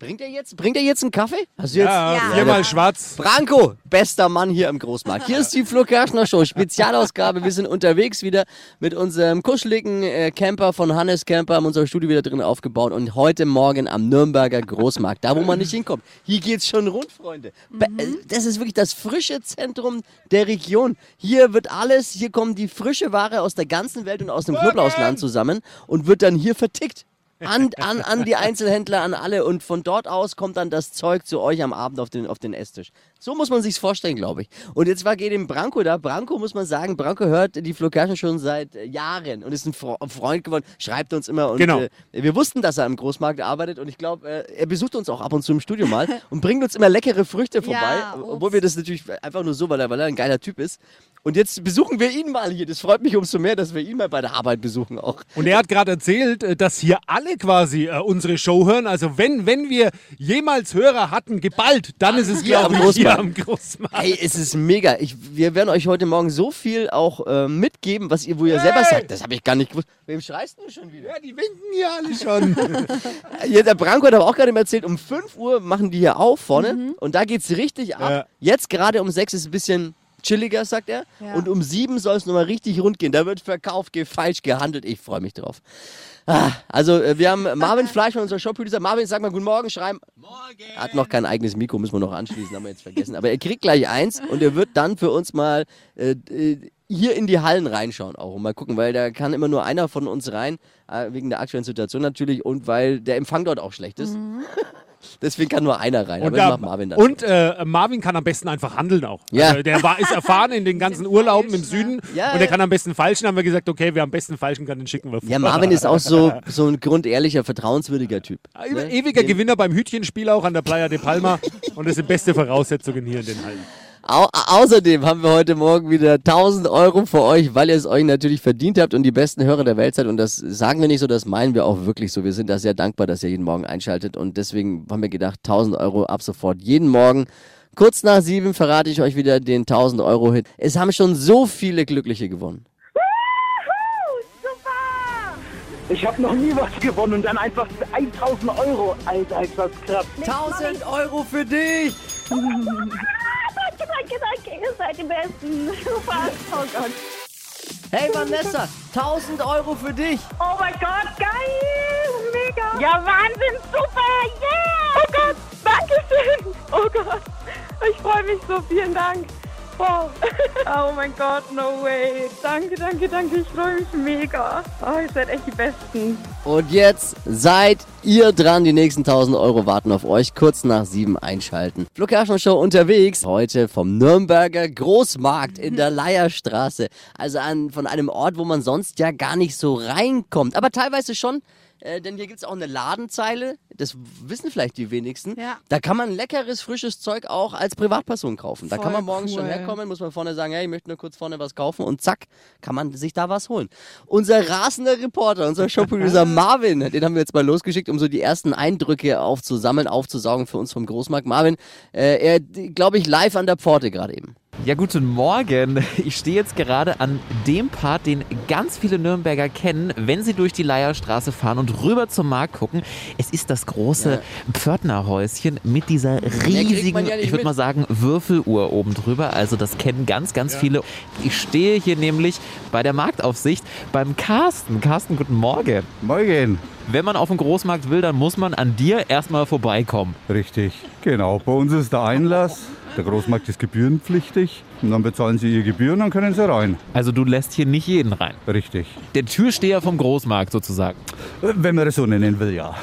Bringt er jetzt, bringt er jetzt einen Kaffee? Hast du jetzt? Ja, ja. viermal schwarz. Branko, bester Mann hier im Großmarkt. Hier ist die Flo Kerschner Show, Spezialausgabe. Wir sind unterwegs wieder mit unserem kuscheligen äh, Camper von Hannes Camper, haben unser Studio wieder drin aufgebaut und heute Morgen am Nürnberger Großmarkt, da wo man nicht hinkommt. Hier geht's schon rund, Freunde. Be äh, das ist wirklich das frische Zentrum der Region. Hier wird alles, hier kommen die frische Ware aus der ganzen Welt und aus dem Knoblauchsland zusammen und wird dann hier vertickt an, an, an die Einzelhändler, an alle. Und von dort aus kommt dann das Zeug zu euch am Abend auf den, auf den Esstisch. So muss man sich's vorstellen, glaube ich. Und jetzt war geht dem Branko da. Branko muss man sagen, Branko hört die Flo Kerschen schon seit Jahren und ist ein Freund geworden, schreibt uns immer. Und genau. Äh, wir wussten, dass er im Großmarkt arbeitet und ich glaube, äh, er besucht uns auch ab und zu im Studio mal und bringt uns immer leckere Früchte vorbei. Ja, obwohl wir das natürlich einfach nur so, weil er, weil er ein geiler Typ ist. Und jetzt besuchen wir ihn mal hier. Das freut mich umso mehr, dass wir ihn mal bei der Arbeit besuchen auch. Und er hat gerade erzählt, äh, dass hier alle quasi äh, unsere Show hören. Also wenn, wenn wir jemals Hörer hatten, geballt, dann ist es, glaube ich, hier am Großmarkt. Hey, es ist mega. Ich, wir werden euch heute Morgen so viel auch äh, mitgeben, was ihr, wo ihr hey. selber sagt. Das habe ich gar nicht gewusst. Wem schreist du schon wieder? Ja, die winken hier alle schon. ja, der Branko hat aber auch gerade erzählt, um 5 Uhr machen die hier auf vorne. Mhm. Und da geht es richtig ab. Ja. Jetzt gerade um 6 ist es ein bisschen chilliger, sagt er. Ja. Und um sieben soll es nochmal richtig rund gehen. Da wird verkauft, gefeilscht, gehandelt. Ich freue mich drauf. Ah, also, äh, wir haben Marvin Fleischmann, unser Shop-Producer. Marvin, sag mal guten Morgen, schreiben. Morgen. Er hat noch kein eigenes Mikro, müssen wir noch anschließen, haben wir jetzt vergessen. Aber er kriegt gleich eins und er wird dann für uns mal äh, äh, hier in die Hallen reinschauen auch und mal gucken, weil da kann immer nur einer von uns rein, äh, wegen der aktuellen Situation natürlich und weil der Empfang dort auch schlecht ist. Mhm. Deswegen kann nur einer rein. Und, da, Marvin, und äh, Marvin kann am besten einfach handeln auch. Ja. Also der war, ist erfahren in den ganzen Urlauben im Süden ja, und der kann am besten falschen. Haben wir gesagt, okay, wer am besten falschen kann, den schicken wir. Ja, Marvin ist auch so, so ein grundehrlicher, vertrauenswürdiger Typ. Ne? Ewiger Gewinner beim Hütchenspiel auch an der Playa de Palma und das sind beste Voraussetzungen hier in den Hallen. Au außerdem haben wir heute Morgen wieder 1000 Euro für euch, weil ihr es euch natürlich verdient habt und die besten Hörer der Welt seid. Und das sagen wir nicht so, das meinen wir auch wirklich so. Wir sind da sehr dankbar, dass ihr jeden Morgen einschaltet. Und deswegen haben wir gedacht, 1000 Euro ab sofort jeden Morgen. Kurz nach sieben verrate ich euch wieder den 1000 Euro Hit. Es haben schon so viele Glückliche gewonnen. Ich habe noch nie was gewonnen und dann einfach 1000 Euro. Alter, ist das krass. 1000 Euro für dich! danke, danke, ihr seid die Besten. Super, oh Gott. Hey Vanessa, 1000 Euro für dich. Oh mein Gott, geil, mega. Ja, Wahnsinn, super, yeah. Oh Gott, danke schön. Oh Gott, ich freue mich so, vielen Dank. Wow. Oh mein Gott, no way. Danke, danke, danke. Ich freue mich mega. Oh, ihr seid echt die Besten. Und jetzt seid ihr dran. Die nächsten 1000 Euro warten auf euch. Kurz nach sieben einschalten. Flo Show unterwegs. Heute vom Nürnberger Großmarkt in der Leierstraße. Also an, von einem Ort, wo man sonst ja gar nicht so reinkommt. Aber teilweise schon äh, denn hier gibt es auch eine Ladenzeile, das wissen vielleicht die wenigsten. Ja. Da kann man leckeres, frisches Zeug auch als Privatperson kaufen. Da kann man morgens cool. schon herkommen, muss man vorne sagen, hey, ich möchte nur kurz vorne was kaufen und zack, kann man sich da was holen. Unser rasender Reporter, unser Showproducer Marvin, den haben wir jetzt mal losgeschickt, um so die ersten Eindrücke aufzusammeln, aufzusaugen für uns vom Großmarkt. Marvin, äh, er, glaube ich, live an der Pforte gerade eben. Ja, guten Morgen. Ich stehe jetzt gerade an dem Part, den ganz viele Nürnberger kennen, wenn sie durch die Leierstraße fahren und rüber zum Markt gucken. Es ist das große ja. Pförtnerhäuschen mit dieser riesigen, ja ich würde mal sagen, Würfeluhr oben drüber. Also das kennen ganz, ganz ja. viele. Ich stehe hier nämlich bei der Marktaufsicht beim Carsten. Carsten, guten Morgen. Morgen. Wenn man auf den Großmarkt will, dann muss man an dir erstmal vorbeikommen. Richtig, genau. Bei uns ist der Einlass der Großmarkt ist gebührenpflichtig und dann bezahlen Sie Ihre Gebühren und dann können Sie rein. Also du lässt hier nicht jeden rein? Richtig. Der Türsteher vom Großmarkt sozusagen? Wenn man das so nennen will, ja.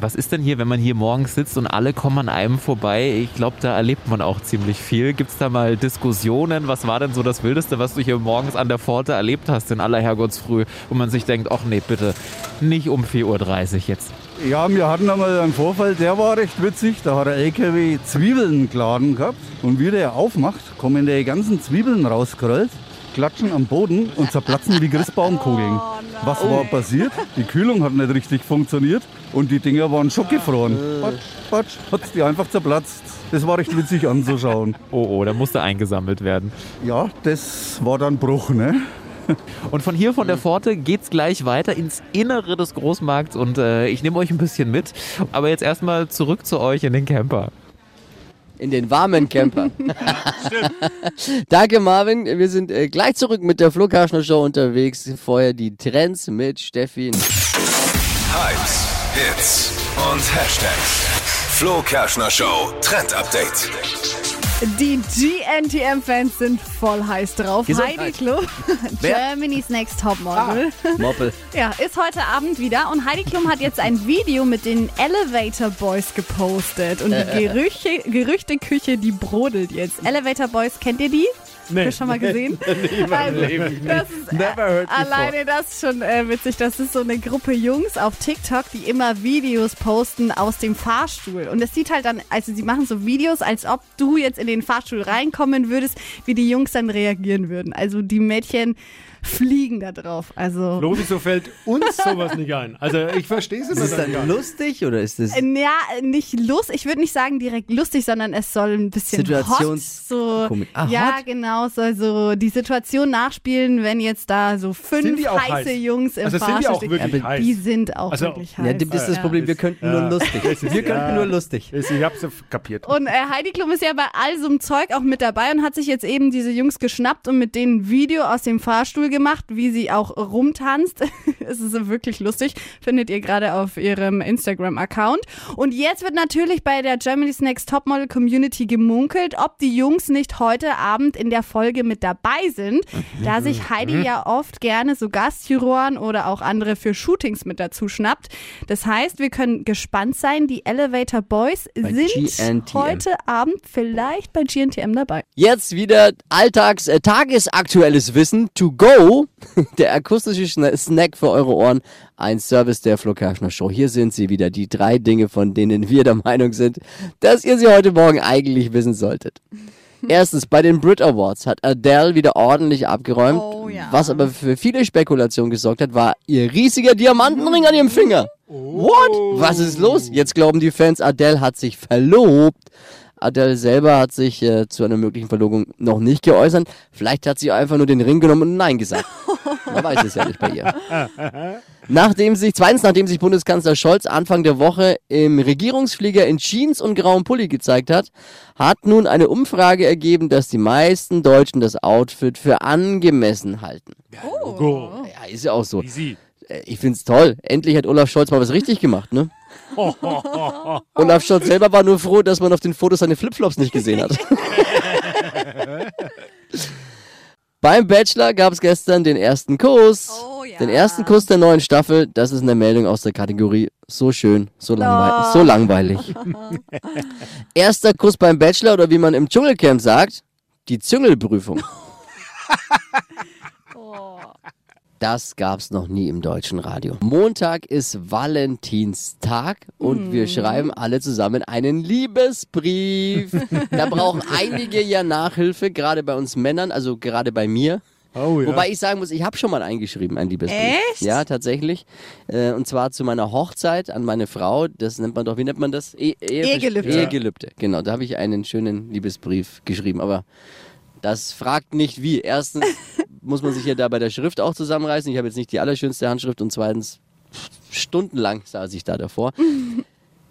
Was ist denn hier, wenn man hier morgens sitzt und alle kommen an einem vorbei? Ich glaube, da erlebt man auch ziemlich viel. Gibt es da mal Diskussionen? Was war denn so das Wildeste, was du hier morgens an der Pforte erlebt hast in aller Herrgottsfrüh, wo man sich denkt, ach nee, bitte, nicht um 4.30 Uhr jetzt? Ja, wir hatten einmal einen Vorfall, der war recht witzig. Da hat der LKW Zwiebeln geladen gehabt. Und wie der aufmacht, kommen die ganzen Zwiebeln rausgerollt, klatschen am Boden und zerplatzen wie Christbaumkugeln. Oh, Was war passiert? Die Kühlung hat nicht richtig funktioniert und die Dinger waren schockgefroren. Patsch, patsch, hat die einfach zerplatzt. Das war recht witzig anzuschauen. Oh, oh, da musste eingesammelt werden. Ja, das war dann Bruch, ne? Und von hier von der Pforte geht's gleich weiter ins Innere des Großmarkts und äh, ich nehme euch ein bisschen mit. Aber jetzt erstmal zurück zu euch in den Camper. In den warmen Camper. Danke, Marvin. Wir sind äh, gleich zurück mit der Flo Kerschner Show unterwegs. Vorher die Trends mit Steffi. Hypes, Hits und Hashtags. Flo Kerschner Show Trend Update. Die GNTM-Fans sind voll heiß drauf. Gesundheit. Heidi Klum, Germany's Next Topmodel. Moppel. Ja, ist heute Abend wieder und Heidi Klum hat jetzt ein Video mit den Elevator Boys gepostet und die Gerüche, Gerüchteküche, die brodelt jetzt. Elevator Boys, kennt ihr die? Nee. Ihr schon mal gesehen? also, das ist, Never heard before. alleine das ist schon äh, witzig. Das ist so eine Gruppe Jungs auf TikTok, die immer Videos posten aus dem Fahrstuhl. Und es sieht halt dann, also sie machen so Videos, als ob du jetzt in den Fahrstuhl reinkommen würdest, wie die Jungs dann reagieren würden. Also die Mädchen fliegen da drauf. Also Flo, wieso fällt uns sowas nicht ein? Also ich verstehe es immer Ist es dann lustig oder ist es. Äh, Ja, nicht lust. Ich würde nicht sagen direkt lustig, sondern es soll ein bisschen Situations- hot, so. Ah, ja hot? genau, soll so die Situation nachspielen, wenn jetzt da so Sind fünf heiße heiß? Jungs im Also sind die Fahrstuhl auch stehen. wirklich heiß? Die sind auch Also- wirklich heiß. Ja, das ist das Ja. Problem, wir könnten Ja. nur lustig. Wir könnten nur lustig. Ich hab's ja kapiert. und äh, Heidi Klum ist ja bei all so einem Zeug auch mit dabei und hat sich jetzt eben diese Jungs geschnappt und mit denen ein Video aus dem Fahrstuhl gemacht, wie sie auch rumtanzt. es ist wirklich lustig. Findet ihr gerade auf ihrem Instagram-Account. Und jetzt wird natürlich bei der Germany's Next Topmodel Community gemunkelt, ob die Jungs nicht heute Abend in der Folge mit dabei sind, da sich Heidi ja oft gerne so Gastjuroren oder auch andere für Shootings mit dazu schnappt. Das heißt, wir können gespannt sein. Die Elevator Boys Bei sind GNTM. heute Abend vielleicht bei GNTM dabei. Jetzt wieder Alltags-, äh, tagesaktuelles Wissen to go. Der akustische Snack für eure Ohren. Ein Service der Flo Kerschner Show. Hier sind sie wieder. Die drei Dinge, von denen wir der Meinung sind, dass ihr sie heute Morgen eigentlich wissen solltet. Erstens, bei den Brit Awards hat Adele wieder ordentlich abgeräumt. Oh ja. Was aber für viele Spekulationen gesorgt hat, war ihr riesiger Diamantenring an ihrem Finger. What? Was ist los? Jetzt glauben die Fans, Adele hat sich verlobt. Adele selber hat sich äh, zu einer möglichen Verlobung noch nicht geäußert. Vielleicht hat sie einfach nur den Ring genommen und Nein gesagt. Man weiß es ja nicht bei ihr. Nachdem sich, zweitens, nachdem sich Bundeskanzler Scholz Anfang der Woche im Regierungsflieger in Jeans und grauem Pulli gezeigt hat, hat nun eine Umfrage ergeben, dass die meisten Deutschen das Outfit für angemessen halten. Go. Ja, ist ja auch so. Easy. Äh, Ich find's toll. Endlich hat Olaf Scholz mal was richtig gemacht, ne? Olaf Scholz selber war nur froh, dass man auf den Fotos seine Flipflops nicht gesehen hat. Beim Bachelor gab es gestern den ersten Kuss. Oh ja. Den ersten Kuss der neuen Staffel. Das ist eine Meldung aus der Kategorie so schön, so, langweil Oh. so langweilig. Erster Kuss beim Bachelor oder wie man im Dschungelcamp sagt, die Züngelprüfung. Das gab's noch nie im deutschen Radio. Montag ist Valentinstag und wir schreiben alle zusammen einen Liebesbrief. da brauchen einige ja Nachhilfe, gerade bei uns Männern, also gerade bei mir. Oh ja. Wobei ich sagen muss, ich habe schon mal eingeschrieben, einen Liebesbrief. Echt? Ja, tatsächlich. Äh, und zwar zu meiner Hochzeit an meine Frau. Das nennt man doch, wie nennt man das? E Ehe Ehegelübde. Ehegelübde. Genau, da habe ich einen schönen Liebesbrief geschrieben. Aber das fragt nicht wie. Erstens muss man sich ja da bei der Schrift auch zusammenreißen. Ich habe jetzt nicht die allerschönste Handschrift und zweitens stundenlang saß ich da davor.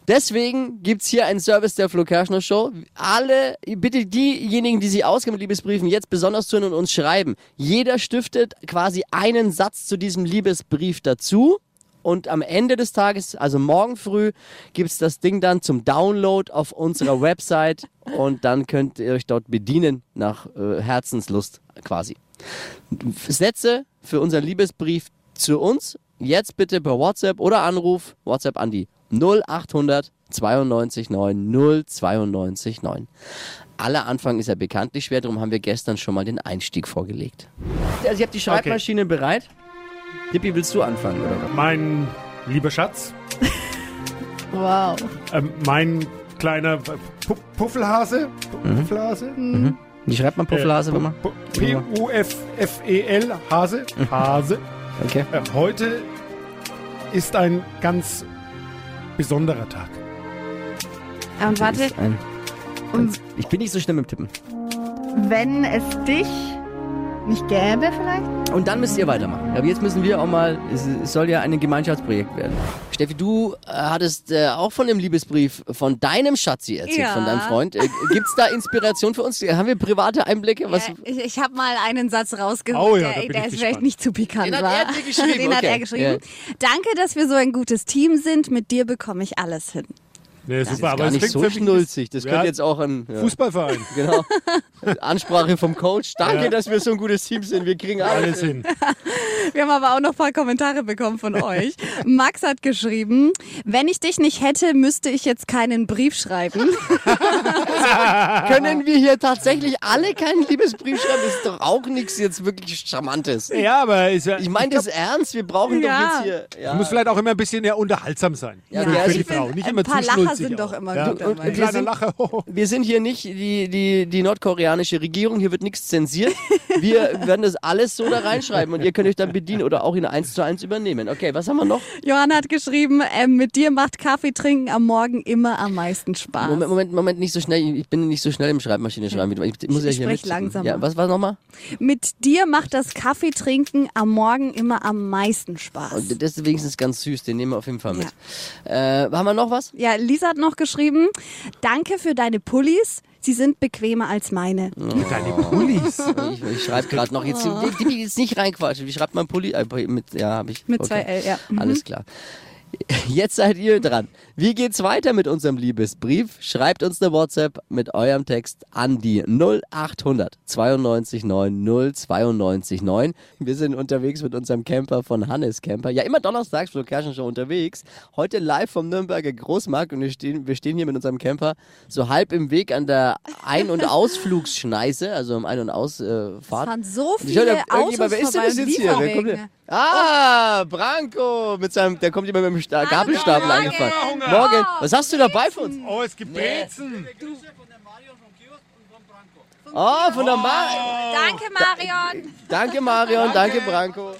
Deswegen gibt's hier einen Service der Flo Kerschner Show. Alle, bitte diejenigen, die sich auskennen mit Liebesbriefen, jetzt besonders zuhören und uns schreiben. Jeder stiftet quasi einen Satz zu diesem Liebesbrief dazu. Und am Ende des Tages, also morgen früh, gibt's das Ding dann zum Download auf unserer Website. Und dann könnt ihr euch dort bedienen nach äh, Herzenslust quasi. Sätze für unseren Liebesbrief zu uns. Jetzt bitte per WhatsApp oder Anruf. WhatsApp an die 0800 92 9 092 9. Aller Anfang ist ja bekanntlich schwer, darum haben wir gestern schon mal den Einstieg vorgelegt. Also ich habe die Schreibmaschine bereit. Dippi, willst du anfangen oder was? Mein lieber Schatz, Wow. ähm, mein kleiner Pu Puffelhase, Puffelhase, Wie schreibt man Pufflase, Äh, wenn man? Pu- P-U-F-F-E-L, Hase, Hase. Okay. Äh, heute ist ein ganz besonderer Tag. Und warte, ich bin nicht so schlimm im Tippen. wenn es dich nicht gäbe vielleicht? Und dann müsst ihr weitermachen. Aber jetzt müssen wir auch mal, es, es soll ja ein Gemeinschaftsprojekt werden. Steffi, du äh, hattest äh, auch von dem Liebesbrief von deinem Schatzi erzählt, Ja. von deinem Freund. Äh, Gibt es da Inspiration für uns? Haben wir private Einblicke? Was, Ja, ich ich habe mal einen Satz rausgesucht, Oh ja, der, der ist vielleicht nicht zu pikant Den hat war. er dir geschrieben, Den hat okay. er geschrieben. Danke, dass wir so ein gutes Team sind. Mit dir bekomme ich alles hin. Nee, das ist super, aber gar nicht so schnulzig. Das Ja. könnte jetzt auch ein ja, Fußballverein. Genau. Ansprache vom Coach. Danke, Ja. dass wir so ein gutes Team sind. Wir kriegen alles. Alles hin. Wir haben aber auch noch ein paar Kommentare bekommen von euch. Max hat geschrieben, wenn ich dich nicht hätte, müsste ich jetzt keinen Brief schreiben. Können wir hier tatsächlich alle keinen Liebesbrief schreiben? Das ist doch auch nichts jetzt wirklich Charmantes. Ja, aber ist ja, Ich meine das ernst. Wir brauchen Ja. doch jetzt hier. Ja. muss vielleicht auch immer ein bisschen ja, unterhaltsam sein. Ja, für, für ist- die Frau. Nicht immer zu schnulzig sind auch. doch immer ja. gut dabei. Kleiner sind-. Wir sind hier nicht die, die, die nordkoreanische Regierung, hier wird nichts zensiert. Wir werden das alles so da reinschreiben und ihr könnt euch dann bedienen oder auch in eins zu eins übernehmen. Okay, was haben wir noch? Johann hat geschrieben, ähm, mit dir macht Kaffee trinken am Morgen immer am meisten Spaß. Moment, Moment, Moment, nicht so schnell. Ich bin nicht so schnell im Schreibmaschine schreiben. Ich muss ja Ich hier sprech langsamer. Ja, was war nochmal? Mit dir macht das Kaffee trinken am Morgen immer am meisten Spaß. Und das ist wenigstens ganz süß, den nehmen wir auf jeden Fall mit. Äh, haben wir noch was? Ja, Lisa hat noch geschrieben, danke für deine Pullis. Sie sind bequemer als meine. Deine Pullis. Ich, ich schreibe gerade noch. Jetzt, die, die jetzt nicht reinquatschen. Wie schreibt man Pulli? Äh, mit, ja, habe ich. Mit okay. zwei L, ja. Mhm. Alles klar. Jetzt seid ihr dran. Wie geht's weiter mit unserem Liebesbrief? Schreibt uns eine WhatsApp mit eurem Text an die 0800 92 9 092 9. Wir sind unterwegs mit unserem Camper von Hannes Camper. Ja, immer donnerstags, Flo Kerschen schon unterwegs. Heute live vom Nürnberger Großmarkt und wir stehen, wir stehen hier mit unserem Camper so halb im Weg an der Ein- und Ausflugsschneise, also im Ein- und Ausfahrt. Es fahren so ich viele da- irgendjemand- Autos wer ist denn das jetzt hier? Kommt? Ah, Branko mit seinem, der kommt immer mit dem Sta Gabelstapel Morgen. angefahren. Morgen, was hast du dabei für uns? Oh, es gibt Brezen. Oh, von der Mar Danke, Marion. Danke Marion, danke Branko.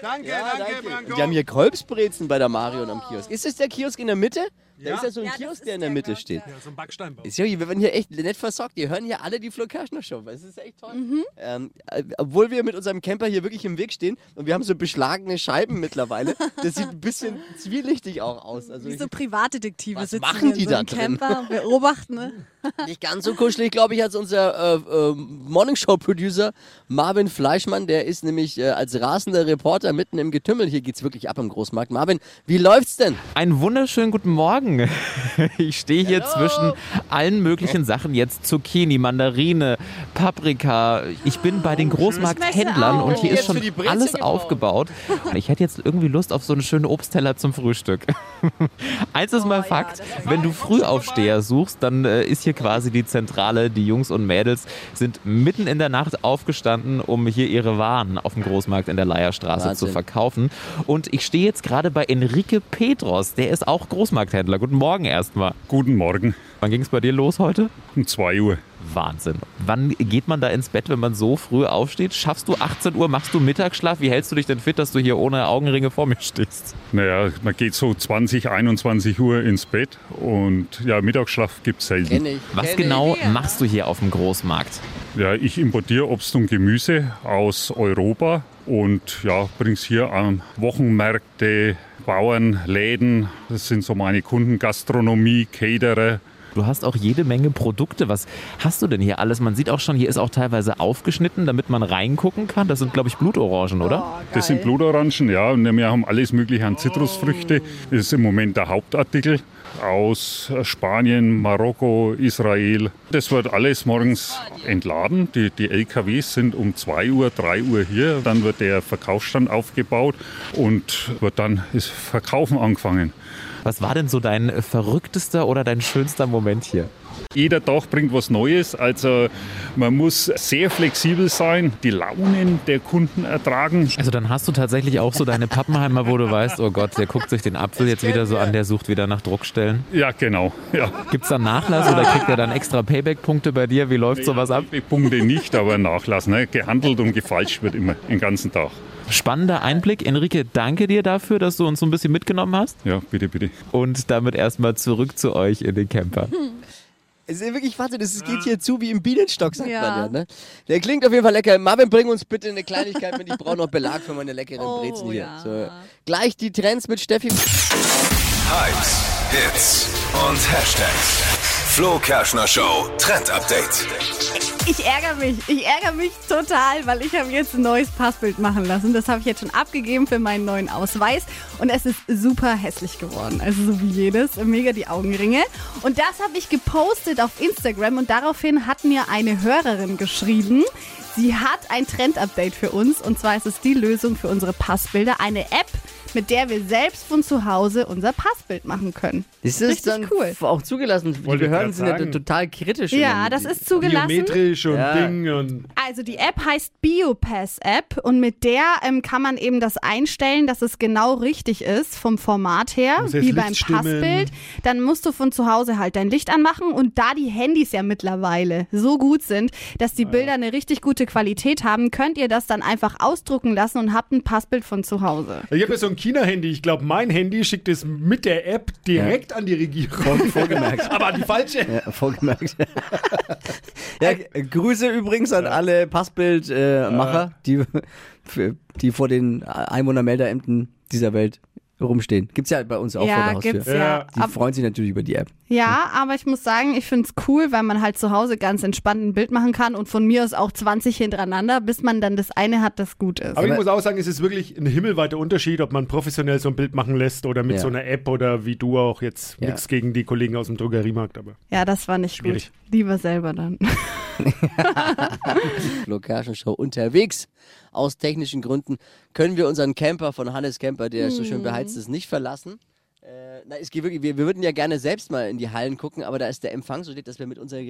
Danke, Ja, danke, danke. Branko. Die haben hier Kolbsbrezen bei der Marion am Kiosk. Ist es der Kiosk in der Mitte? Da Ja. ist ja so ein Ja, Kiosk, der in der der, Mitte ich, steht. Ja, so ein Backsteinbau. Ist wir werden hier echt nett versorgt. Wir hören hier alle die Flo Kerschner Show. Es ist echt toll. Mhm. Ähm, äh, obwohl wir mit unserem Camper hier wirklich im Weg stehen und wir haben so beschlagene Scheiben mittlerweile. Das sieht ein bisschen zwielichtig auch aus. Also Wie so Privatdetektive Was sitzen machen in die so da drin? Camper, beobachten. Ne? nicht ganz so kuschelig, glaube ich, als unser äh, äh, Morning Show Producer Marvin Fleischmann. Der ist nämlich äh, als rasender Reporter mitten im Getümmel. Hier geht's wirklich ab im Großmarkt. Marvin, wie läuft's denn? Einen wunderschönen guten Morgen. Ich stehe hier zwischen allen möglichen Sachen jetzt Zucchini, Mandarine, Paprika. Ich bin bei den Großmarkthändlern auch. und hier ist schon alles aufgebaut. Ich hätte jetzt irgendwie Lust auf so einen schönen Obstteller zum Frühstück. Eins ist mal Fakt, wenn du Frühaufsteher suchst, dann äh, ist hier quasi die Zentrale. Die Jungs und Mädels sind mitten in der Nacht aufgestanden, um hier ihre Waren auf dem Großmarkt in der Leierstraße Wahnsinn. zu verkaufen. Und ich stehe jetzt gerade bei Enrique Petros, der ist auch Großmarkthändler. Guten Morgen erstmal. Guten Morgen, Wann ging es bei dir los heute? um 2 Uhr. Wahnsinn. Wann geht man da ins Bett, wenn man so früh aufsteht? Schaffst du 18 Uhr? Machst du Mittagsschlaf? Wie hältst du dich denn fit, dass du hier ohne Augenringe vor mir stehst? Naja, man geht so 20, 21 Uhr ins Bett und ja, Mittagsschlaf gibt es selten. Kenn ich. Was kenn genau machst du hier auf dem Großmarkt? Ja, ich importiere Obst und Gemüse aus Europa und ja, bringe es hier an Wochenmärkte, Bauern, Läden. Das sind so meine Kunden, Gastronomie, Caterer. Du hast auch jede Menge Produkte. Was hast du denn hier alles? Man sieht auch schon, hier ist auch teilweise aufgeschnitten, damit man reingucken kann. Das sind, glaube ich, Blutorangen, oder? Das sind Blutorangen, ja. Und wir haben alles Mögliche an Zitrusfrüchte. Das ist im Moment der Hauptartikel aus Spanien, Marokko, Israel. Das wird alles morgens entladen. Die, die LKWs sind um 2 Uhr, 3 Uhr hier. Dann wird der Verkaufsstand aufgebaut und wird dann das Verkaufen angefangen. Was war denn so dein verrücktester oder dein schönster Moment hier? Jeder Tag bringt was Neues. Also man muss sehr flexibel sein, die Launen der Kunden ertragen. Also dann hast du tatsächlich auch so deine Pappenheimer, wo du weißt, oh Gott, der guckt sich den Apfel jetzt wieder so an, der sucht wieder nach Druckstellen. Ja, genau. Ja. Gibt es da Nachlass oder kriegt er dann extra Payback-Punkte bei dir? Wie läuft sowas ab? Die Punkte nicht, aber Nachlass. Ne? Gehandelt und gefalscht wird immer den ganzen Tag. Spannender Einblick. Enrique, danke dir dafür, dass du uns so ein bisschen mitgenommen hast. Ja, bitte, bitte. Und damit erstmal zurück zu euch in den Camper. Es ist wirklich Wahnsinn, es geht hier zu wie im Bienenstock, sagt ja. man ja. Ne? Der klingt auf jeden Fall lecker. Marvin, bring uns bitte eine Kleinigkeit mit. Ich brauche noch Belag für meine leckeren oh, Brezen hier. Ja. So. Gleich die Trends mit Steffi. Hypes, Hits und Hashtags. Flo Kerschner Show Trend Update. Ich ärgere mich. Ich ärgere mich total, weil ich habe jetzt ein neues Passbild machen lassen. Das habe ich jetzt schon abgegeben für meinen neuen Ausweis. Und es ist super hässlich geworden. Also so wie jedes. Mega die Augenringe. Und das habe ich gepostet auf Instagram. Und daraufhin hat mir eine Hörerin geschrieben, sie hat ein Trend-Update für uns. Und zwar ist es die Lösung für unsere Passbilder. Eine App, mit der wir selbst von zu Hause unser Passbild machen können. Ist das Richtig dann cool. auch zugelassen? Die Behörden sind ja total kritisch. Ja, das ist zugelassen. Biometrisch und ja. Ding und. Also die App heißt Biopass App und mit der ähm, kann man eben das einstellen, dass es genau richtig ist vom Format her, wie beim Passbild. Dann musst du von zu Hause halt dein Licht anmachen und da die Handys ja mittlerweile so gut sind, dass die Bilder eine richtig gute Qualität haben, könnt ihr das dann einfach ausdrucken lassen und habt ein Passbild von zu Hause. Ich habe ja so ein China-Handy. Ich glaube, mein Handy schickt es mit der App direkt ja. an die Regierung. Vor, vorgemerkt. Aber an die falsche. Ja, vorgemerkt. ja, Grüße übrigens an alle Passbildmacher, äh, die, die vor den Einwohnermeldeämtern dieser Welt rumstehen. Gibt's ja bei uns auch ja, vor der Haustür. Gibt's ja. Die freuen sich natürlich über die App. Ja, aber ich muss sagen, ich finde es cool, weil man halt zu Hause ganz entspannt ein Bild machen kann und von mir aus auch 20 hintereinander, bis man dann das eine hat, das gut ist. Aber ich muss auch sagen, es ist wirklich ein himmelweiter Unterschied, ob man professionell so ein Bild machen lässt oder mit ja. so einer App oder wie du auch jetzt ja. nichts gegen die Kollegen aus dem Drogeriemarkt. Aber ja, das war nicht schwierig. gut. Lieber selber dann. Location Show unterwegs. Aus technischen Gründen können wir unseren Camper von Hannes Camper, der so schön beheizt ist, nicht verlassen. Äh, na, es geht wirklich, wir, wir würden ja gerne selbst mal in die Hallen gucken, aber da ist der Empfang so dick, dass wir mit unseren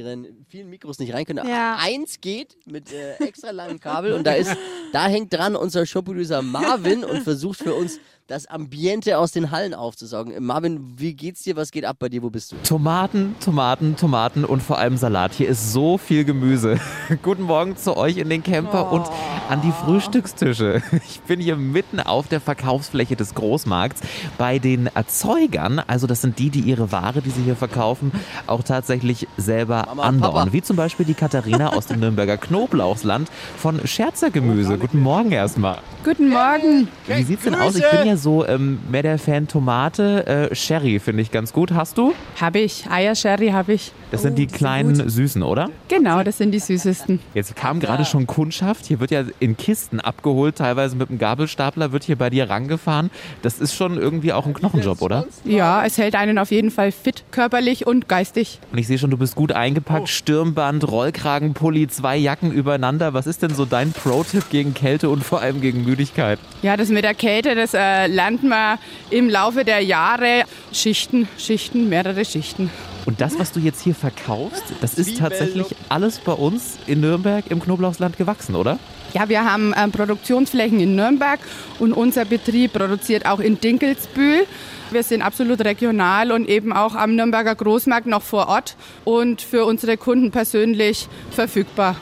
vielen Mikros nicht rein können. Ja. Eins geht mit äh, extra langem Kabel und da ist, da hängt dran unser Showproducer Marvin und versucht für uns das Ambiente aus den Hallen aufzusaugen. Marvin, wie geht's dir? Was geht ab bei dir? Wo bist du? Tomaten, Tomaten, Tomaten und vor allem Salat. Hier ist so viel Gemüse. Guten Morgen zu euch in den Camper oh. und an die Frühstückstische. Ich bin hier mitten auf der Verkaufsfläche des Großmarkts bei den Erzeugern. Also das sind die, die ihre Ware, die sie hier verkaufen, auch tatsächlich selber Mama, anbauen. Papa. Wie zum Beispiel die Katharina aus dem Nürnberger Knoblauchsland von Scherzer Gemüse. Guten Morgen erstmal. Guten Morgen. Wie sieht's denn aus? Ich bin ja so ähm, mehr der Fan Tomate. Äh, Sherry finde ich ganz gut. Hast du? Habe ich. Eier-Sherry habe ich. Das sind die kleinen sind Süßen, oder? Genau, das sind die süßesten. Jetzt kam gerade schon Kundschaft. Hier wird ja in Kisten abgeholt, teilweise mit einem Gabelstapler wird hier bei dir rangefahren. Das ist schon irgendwie auch ein Knochenjob, oder? Ja, es hält einen auf jeden Fall fit, körperlich und geistig. Und ich sehe schon, du bist gut eingepackt. Oh. Stirnband, Rollkragenpulli, zwei Jacken übereinander. Was ist denn so dein Pro-Tipp gegen Kälte und vor allem gegen Müdigkeit? Ja, das mit der Kälte, das äh, lernt man im Laufe der Jahre. Schichten, Schichten, mehrere Schichten. Und das, was du jetzt hier verkaufst, das ist tatsächlich alles bei uns in Nürnberg im Knoblauchsland gewachsen, oder? Ja, wir haben äh, Produktionsflächen in Nürnberg und unser Betrieb produziert auch in Dinkelsbühl. Wir sind absolut regional und eben auch am Nürnberger Großmarkt noch vor Ort und für unsere Kunden persönlich verfügbar.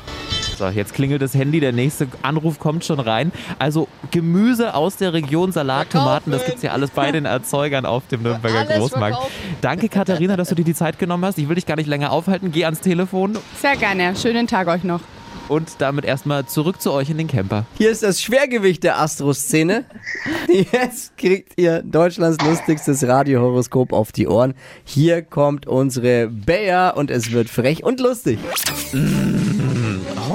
So, jetzt klingelt das Handy, der nächste Anruf kommt schon rein. Also Gemüse aus der Region, Salat, Tomaten, das gibt es ja alles bei den Erzeugern auf dem Nürnberger alles Großmarkt. Verkaufen. Danke Katharina, dass du dir die Zeit genommen hast. Ich will dich gar nicht länger aufhalten. Geh ans Telefon. Sehr gerne. Schönen Tag euch noch. Und damit erstmal zurück zu euch in den Camper. Hier ist das Schwergewicht der Astro-Szene. Jetzt kriegt ihr Deutschlands lustigstes Radiohoroskop auf die Ohren. Hier kommt unsere Bea und es wird frech und lustig. Mmh,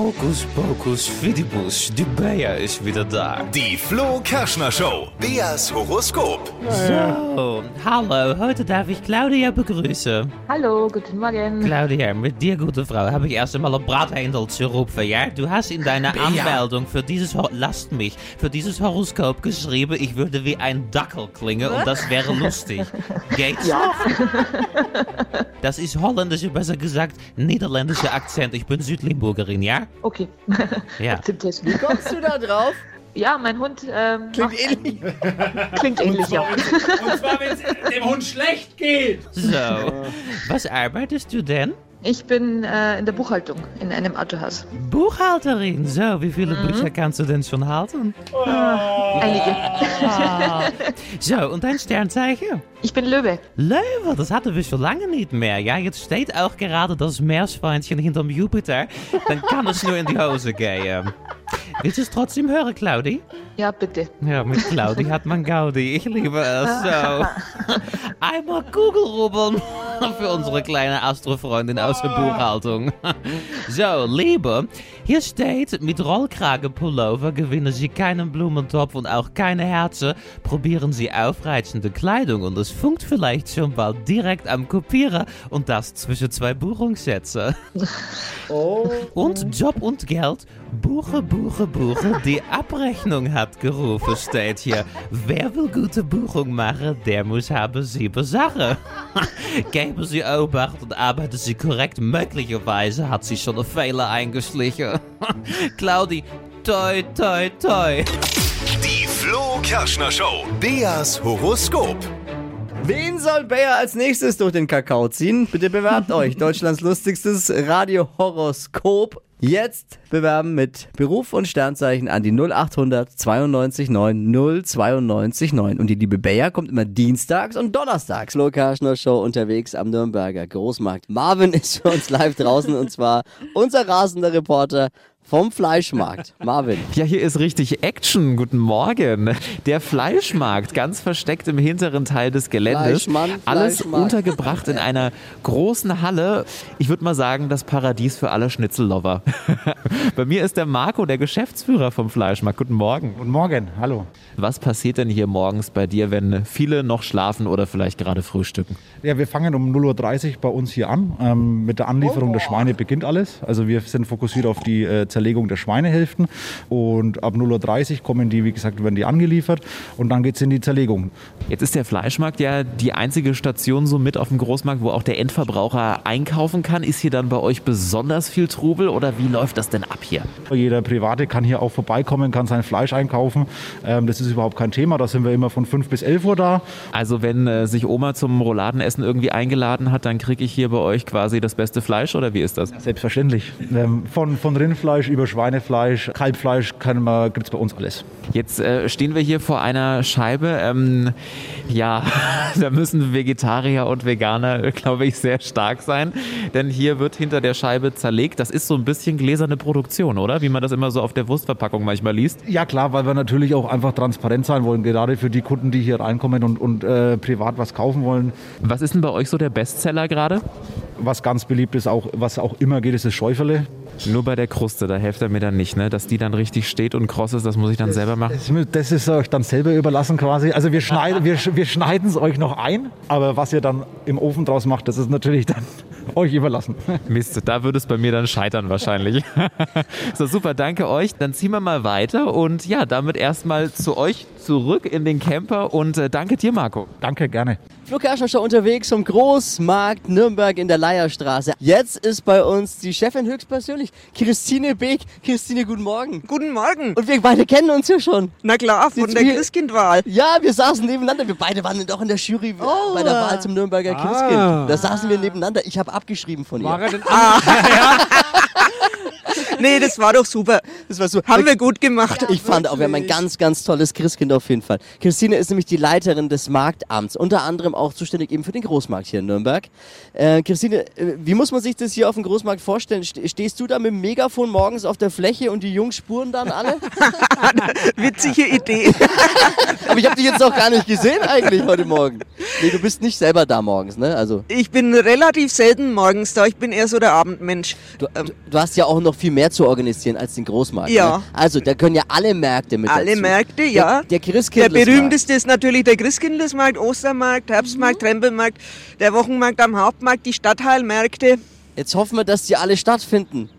Hokus Pokus Fidibus, die Bea ist wieder da. Die Flo Kerschner Show, Beas Horoskop. So, hallo, heute darf ich Claudia begrüßen. Hallo, guten Morgen. Claudia, mit dir, gute Frau, habe ich erst einmal ein Brathändel zu rufen, ja? Du hast in deiner Bea. Anmeldung für dieses, lasst mich, für dieses Horoskop geschrieben, ich würde wie ein Dackel klingen und das wäre lustig. Geht's? Ja. Das ist holländisch, besser gesagt, niederländischer Akzent. Ich bin Südlimburgerin, ja? Okay. Ja. Wie kommst du da drauf? Ja, mein Hund ähm, klingt ähnlich. klingt ähnlich, ja. Und zwar, wenn es dem Hund schlecht geht. So. Was arbeitest du denn? Ich bin äh, in der Buchhaltung in einem Autohaus. Buchhalterin, so, wie viele Bücher kannst du denn schon halten? Einige. Ah. So, und dein Sternzeichen? Ich bin Löwe. Löwe, das hatten wir schon lange nicht mehr. Ja, jetzt steht auch gerade das Meerschweinchen hinterm Jupiter. Dann kann es nur in die Hose gehen. Willst du es trotzdem hören, Claudi? Ja, bitte. Ja, mit Claudi hat man Gaudi. Ich liebe es so. Einmal Kugelrubbeln für unsere kleine Astrofreundin aus der Buchhaltung. So, Liebe, hier steht, mit Rollkragenpullover gewinnen Sie keinen Blumentopf und auch keine Herzen. Probieren Sie aufreizende Kleidung und es funkt vielleicht schon bald direkt am Kopieren und das zwischen zwei Buchungssätze. Und Job und Geld. Buche, Buche, Buche. Die Abrechnung hat gerufen, steht hier. Wer will gute Buchung machen, der muss haben sieben Sachen. Geben Sie Obacht und arbeiten Sie korrekt. Möglicherweise hat sich schon Fehler eingeschlichen. Claudi, toi, toi, toi. Die Flo Kerschner Show. Beas Horoskop. Wen soll Bayer als nächstes durch den Kakao ziehen? Bitte bewerbt euch. Deutschlands lustigstes Radio-Horoskop. Jetzt bewerben mit Beruf und Sternzeichen an die 0800 92 9 092 9. Und die liebe Bayer kommt immer dienstags und donnerstags. Flo Kerschner Show unterwegs am Nürnberger Großmarkt. Marvin ist für uns live draußen und zwar unser rasender Reporter vom Fleischmarkt. Marvin. Ja, hier ist richtig Action. Guten Morgen. Der Fleischmarkt, ganz versteckt im hinteren Teil des Geländes. Fleischmann, Alles Fleischmarkt. untergebracht in einer großen Halle. Ich würde mal sagen, das Paradies für alle Schnitzellover. Bei mir ist der Marco, der Geschäftsführer vom Fleischmarkt. Guten Morgen. Guten Morgen, hallo. Was passiert denn hier morgens bei dir, wenn viele noch schlafen oder vielleicht gerade frühstücken? Ja, wir fangen um 0.30 Uhr bei uns hier an. Ähm, mit der Anlieferung der Schweine beginnt alles. Also wir sind fokussiert auf die äh, Zerlegung der Schweinehälften. Und ab 0.30 Uhr kommen die, wie gesagt, werden die angeliefert und dann geht es in die Zerlegung. Jetzt ist der Fleischmarkt ja die einzige Station so mit auf dem Großmarkt, wo auch der Endverbraucher einkaufen kann. Ist hier dann bei euch besonders viel Trubel oder wie läuft das denn ab hier? Jeder Private kann hier auch vorbeikommen, kann sein Fleisch einkaufen. Ähm, das ist überhaupt kein Thema. Da sind wir immer von 5 bis 11 Uhr da. Also wenn äh, sich Oma zum Rouladenessen irgendwie eingeladen hat, dann kriege ich hier bei euch quasi das beste Fleisch oder wie ist das? Selbstverständlich. Ähm, von, von Rindfleisch über Schweinefleisch, Kalbfleisch gibt es bei uns alles. Jetzt äh, stehen wir hier vor einer Scheibe. Ähm, ja, da müssen Vegetarier und Veganer, glaube ich, sehr stark sein. Denn hier wird hinter der Scheibe zerlegt. Das ist so ein bisschen gläserne Produktion, oder? Wie man das immer so auf der Wurstverpackung manchmal liest. Ja klar, weil wir natürlich auch einfach transparent sein wollen, gerade für die Kunden, die hier reinkommen und, und äh, privat was kaufen wollen. Was ist denn bei euch so der Bestseller gerade? Was ganz beliebt ist, auch, was auch immer geht, ist das Schäuferle. Nur bei der Kruste, da hilft er mir dann nicht, ne? Dass die dann richtig steht und kross ist, das muss ich dann selber machen. Das, das ist euch dann selber überlassen quasi. Also wir schneiden wir, wir schneiden es euch noch ein, aber was ihr dann im Ofen draus macht, das ist natürlich dann euch überlassen. Mist, da würde es bei mir dann scheitern wahrscheinlich. so, super, danke euch. Dann ziehen wir mal weiter und ja, damit erstmal zu euch zurück in den Camper und äh, danke dir, Marco. Danke, gerne. Flo Kerschner Show unterwegs zum Großmarkt Nürnberg in der Leierstraße. Jetzt ist bei uns die Chefin höchstpersönlich, Christine Beek. Christine, guten Morgen. Guten Morgen. Und wir beide kennen uns ja schon. Na klar, von der Christkindwahl. Ja, wir saßen nebeneinander. Wir beide waren doch in der Jury Oh. bei der Wahl zum Nürnberger Ah. Christkind. Da saßen wir nebeneinander. Ich habe abgeschrieben von ihr. War er denn Nee, das war doch super. Das war so. Haben wir gut gemacht. Ich fand auch, wir haben ein ganz, ganz tolles Christkind auf jeden Fall. Christine ist nämlich die Leiterin des Marktamts, unter anderem auch zuständig eben für den Großmarkt hier in Nürnberg. Äh, Christine, äh, wie muss man sich das hier auf dem Großmarkt vorstellen? Ste- Stehst du da mit dem Megafon morgens auf der Fläche und die Jungs spuren dann alle? Witzige Idee. Aber ich habe dich jetzt noch gar nicht gesehen eigentlich heute Morgen. Nee, du bist nicht selber da morgens, ne? Also Ich bin relativ selten morgens da. Ich bin eher so der Abendmensch. du, du, du hast ja auch noch viel mehr zu organisieren als den Großmarkt. Ja. Ne? Also da können ja alle Märkte mit Alle dazu. Märkte, ja. Der, der Der Christkindlesmarkt. berühmteste ist natürlich der Christkindlesmarkt, Ostermarkt, Herbstmarkt, Trempelmarkt, der Wochenmarkt am Hauptmarkt, die Stadtteilmärkte. Jetzt hoffen wir, dass die alle stattfinden.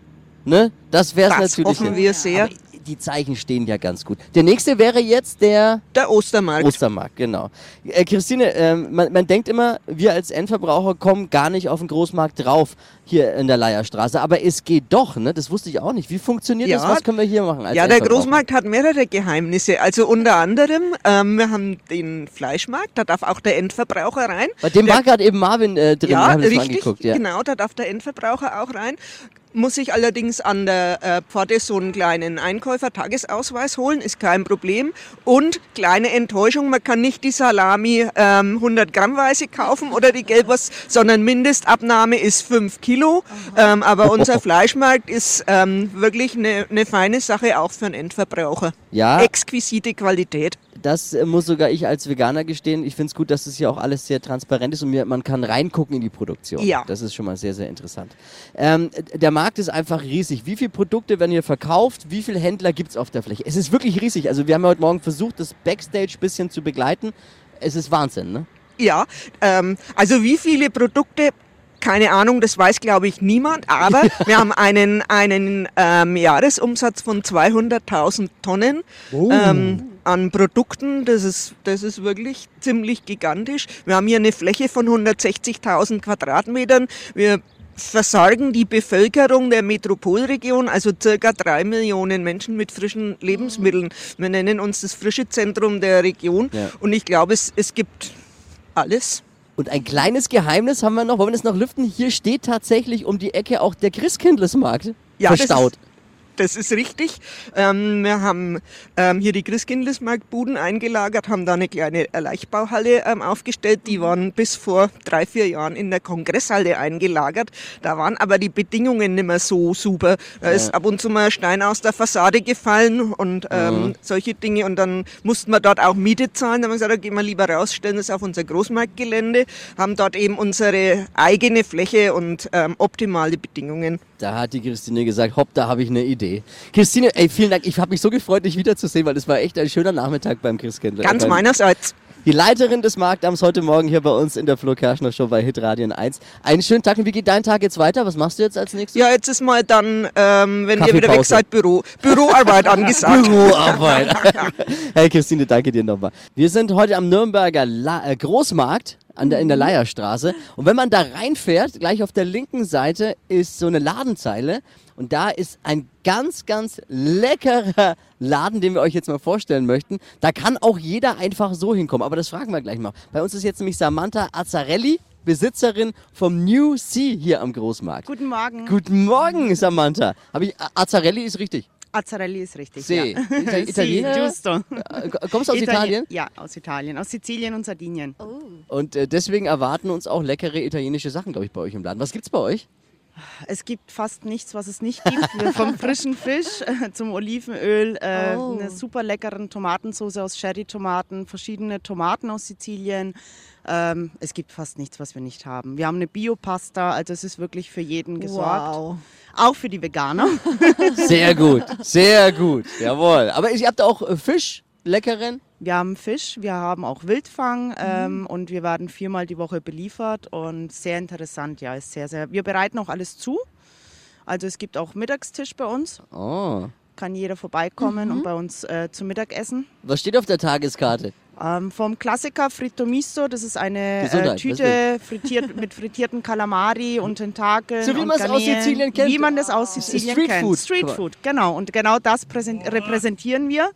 Ne? Das wäre es Das natürlich. hoffen wir sehr. Aber die Zeichen stehen ja ganz gut. Der nächste wäre jetzt der... Der Ostermarkt. Ostermarkt, genau. Äh, Christine, äh, man, man denkt immer, wir als Endverbraucher kommen gar nicht auf den Großmarkt drauf hier in der Leierstraße. Aber es geht doch, ne? Das wusste ich auch nicht. Wie funktioniert das? Was können wir hier machen? Ja, der? Großmarkt hat mehrere Geheimnisse. Also unter anderem, ähm, wir haben den Fleischmarkt, da darf auch der Endverbraucher rein. Bei dem der, war gerade eben Marvin äh, drin, ja, richtig, angeguckt. Ja. genau, da darf der Endverbraucher auch rein. Muss sich allerdings an der äh, Pforte so einen kleinen Einkäufer-Tagesausweis holen, ist kein Problem. Und kleine Enttäuschung, man kann nicht die Salami ähm, 100 Grammweise kaufen oder die Gelbwurst, sondern Mindestabnahme ist 5 Kilo. Ähm, aber unser Fleischmarkt ist ähm, wirklich eine ne feine Sache auch für einen Endverbraucher. Ja. Exquisite Qualität. Das äh, muss sogar ich als Veganer gestehen. Ich finde es gut, dass das hier auch alles sehr transparent ist und mir, man kann reingucken in die Produktion. Ja. Das ist schon mal sehr, sehr interessant. Ähm, der Markt ist einfach riesig. Wie viele Produkte werden hier verkauft? Wie viele Händler gibt es auf der Fläche? Es ist wirklich riesig. Also wir haben heute Morgen versucht, das Backstage ein bisschen zu begleiten. Es ist Wahnsinn, ne? Ja, ähm, also wie viele Produkte keine Ahnung, das weiß glaube ich niemand, aber wir haben einen, einen ähm, Jahresumsatz von 200.000 Tonnen Oh. ähm, an Produkten. Das ist, das ist wirklich ziemlich gigantisch. Wir haben hier eine Fläche von 160.000 Quadratmetern. Wir versorgen die Bevölkerung der Metropolregion, also circa drei Millionen Menschen mit frischen Lebensmitteln. Wir nennen uns das frische Zentrum der Region Ja. und ich glaube, es, es gibt alles. Und ein kleines Geheimnis haben wir noch. Wollen wir das noch lüften? Hier steht tatsächlich um die Ecke auch der Christkindlesmarkt Ja, das verstaut. ist- Das ist richtig. Ähm, wir haben ähm, hier die Christkindlesmarktbuden eingelagert, haben da eine kleine Leichtbauhalle ähm, aufgestellt. Die waren bis vor drei, vier Jahren in der Kongresshalle eingelagert. Da waren aber die Bedingungen nicht mehr so super. Da Ja. ist ab und zu mal ein Stein aus der Fassade gefallen und Mhm. solche Dinge. Und dann mussten wir dort auch Miete zahlen. Da haben wir gesagt, da gehen wir lieber raus, stellen das auf unser Großmarktgelände, haben dort eben unsere eigene Fläche und ähm, optimale Bedingungen. Da hat die Christine gesagt, hopp, da habe ich eine Idee. Christine, ey, vielen Dank. Ich habe mich so gefreut, dich wiederzusehen, weil es war echt ein schöner Nachmittag beim Christkindl. Ganz beim- meinerseits. Die Leiterin des Marktamts heute Morgen hier bei uns in der Flo Kerschner Show bei Hitradion 1. Einen schönen Tag und wie geht dein Tag jetzt weiter? Was machst du jetzt als nächstes? Ja, jetzt ist mal dann, ähm, wenn ihr wieder weg seid, Büro, Büroarbeit angesagt. Büroarbeit. hey Christine, danke dir nochmal. Wir sind heute am Nürnberger La äh, Großmarkt der, in der Mhm. Leierstraße. Und wenn man da reinfährt, gleich auf der linken Seite ist so eine Ladenzeile. Und da ist ein ganz, ganz leckerer Laden, den wir euch jetzt mal vorstellen möchten. Da kann auch jeder einfach so hinkommen. Aber das fragen wir gleich mal. Bei uns ist jetzt nämlich Samantha Azzarelli, Besitzerin vom New Sea hier am Großmarkt. Guten Morgen. Guten Morgen, Samantha. Hab ich, Azzarelli ist richtig. Azzarelli ist richtig. See. Ja. Ita- Italiener? giusto. Äh, kommst du aus Italien? Ja, aus Italien, aus Sizilien und Sardinien. Und äh, deswegen erwarten uns auch leckere italienische Sachen, glaube ich, bei euch im Laden. Was gibt's bei euch? Es gibt fast nichts, was es nicht gibt. Vom frischen Fisch äh, zum Olivenöl, äh, Oh. eine super leckeren Tomatensauce aus Cherry-Tomaten, verschiedene Tomaten aus Sizilien. Ähm, es gibt fast nichts, was wir nicht haben. Wir haben eine Biopasta, also es ist wirklich für jeden gesorgt. Wow. Auch für die Veganer. Sehr gut, sehr gut. Jawohl. Aber ihr habt auch äh, Fisch, leckeren? Wir haben Fisch, wir haben auch Wildfang ähm, und wir werden viermal die Woche beliefert und sehr interessant, ja, ist sehr, sehr. Wir bereiten auch alles zu. Also es gibt auch Mittagstisch bei uns. Oh. Kann jeder vorbeikommen und bei uns äh, zum Mittagessen. Was steht auf der Tageskarte? Ähm, vom Klassiker Fritto Misto, das ist eine äh, Tüte frittiert, mit frittierten Calamari und Tentakeln. So wie man es aus. Sizilien kennt. Wie man das aus ist Sizilien Street kennt. Food. Street Guck mal. Food, genau. Und genau das präsent- repräsentieren wir.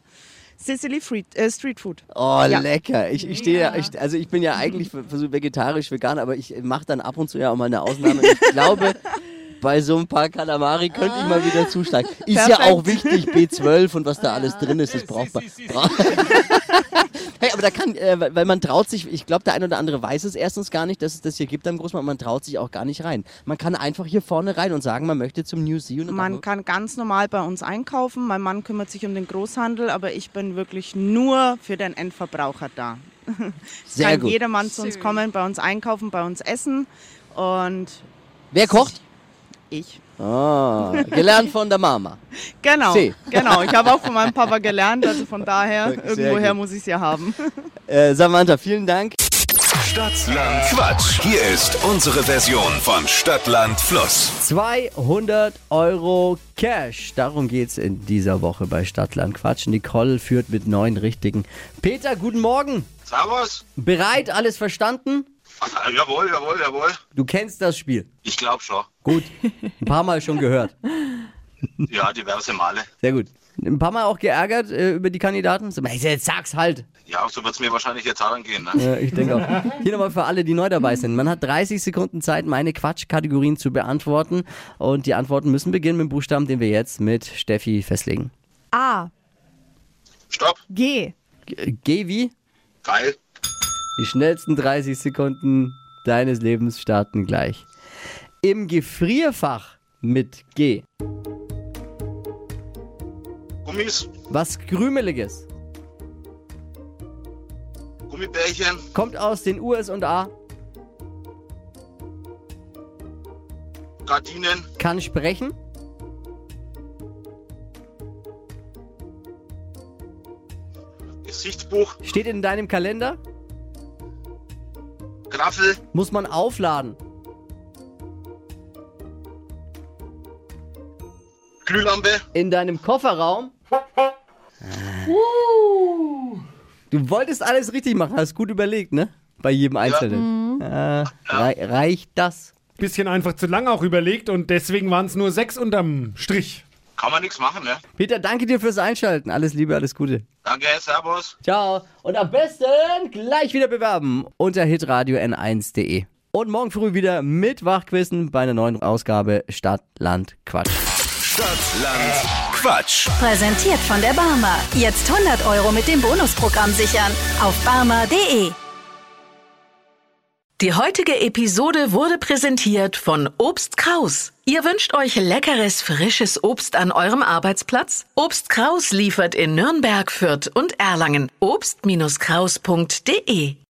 Sicily Street, äh, Street Food. Oh, Ja. lecker. Ich, ich stehe ja, ich, also ich bin ja eigentlich ver- versuch vegetarisch, vegan, aber ich mache dann ab und zu ja auch mal eine Ausnahme. Ich glaube, bei so ein paar Kalamari könnte ich mal wieder zuschlagen. Ist ja Perfekt. auch wichtig, B12 und was da alles drin ist, ist brauchbar. Bra hey, aber da kann, äh, weil man traut sich, ich glaube, der ein oder andere weiß es erstens gar nicht, dass es das hier gibt am Großmarkt, man traut sich auch gar nicht rein. Man kann einfach hier vorne rein und sagen, man möchte zum New Sea. Und Man kann ganz normal bei uns einkaufen. Mein Mann kümmert sich um den Großhandel, aber ich bin wirklich nur für den Endverbraucher da. Sehr kann gut. jedermann zu uns kommen, bei uns einkaufen, bei uns essen und Wer kocht? Ich. Ah, gelernt von der Mama. Genau, See. genau. Ich habe auch von meinem Papa gelernt, also von daher Sehr irgendwoher gut. muss ich es ja haben. Äh, Samantha, vielen Dank. Stadtland Quatsch. Hier ist unsere Version von Stadtland Fluss. 200 Euro Cash. Darum geht's in dieser Woche bei Stadtland Quatsch. Nicole führt mit neun richtigen. Peter, guten Morgen. Servus. Bereit? Alles verstanden? Jawohl, jawohl, jawohl. Du kennst das Spiel. Ich glaube schon. Gut. Ein paar Mal schon gehört. Ja, diverse Male. Sehr gut. Ein paar Mal auch geärgert äh, über die Kandidaten. So, Jetzt sag's halt. Ja, so wird es mir wahrscheinlich jetzt auch gehen. Ne? Ja, ich denke auch. Hier nochmal für alle, die neu dabei sind. Man hat 30 Sekunden Zeit, meine Quatschkategorien zu beantworten. Und die Antworten müssen beginnen mit dem Buchstaben, den wir jetzt mit Steffi festlegen. A. Stopp. G. G, G wie? Geil. Die schnellsten 30 Sekunden deines Lebens starten gleich. Im Gefrierfach mit G. Gummis, Was Krümeliges. Gummibärchen, Kommt aus den USA. Gardinen, Kann sprechen. Gesichtsbuch, Steht in deinem Kalender. Graffel, Muss man aufladen. Glühlampe, In deinem Kofferraum. Du wolltest alles richtig machen, hast gut überlegt, ne? Bei jedem Einzelnen. Äh, rei reicht das? Bisschen einfach zu lang auch überlegt und deswegen waren es nur sechs unterm Strich. kann man nichts machen, ne? Peter, danke dir fürs Einschalten. Alles Liebe, alles Gute. Danke, servus. Ciao. Und am besten gleich wieder bewerben unter hitradio n1.de. Und morgen früh wieder mit Wachquissen bei einer neuen Ausgabe Stadt, Land, Quatsch. Stadtland Quatsch. Präsentiert von der Barmer. Jetzt 100 Euro mit dem Bonusprogramm sichern. Auf barmer.de. Die heutige Episode wurde präsentiert von Obst Kraus. Ihr wünscht euch leckeres, frisches Obst an eurem Arbeitsplatz? Obst Kraus liefert in Nürnberg, Fürth und Erlangen. Obst-Kraus.de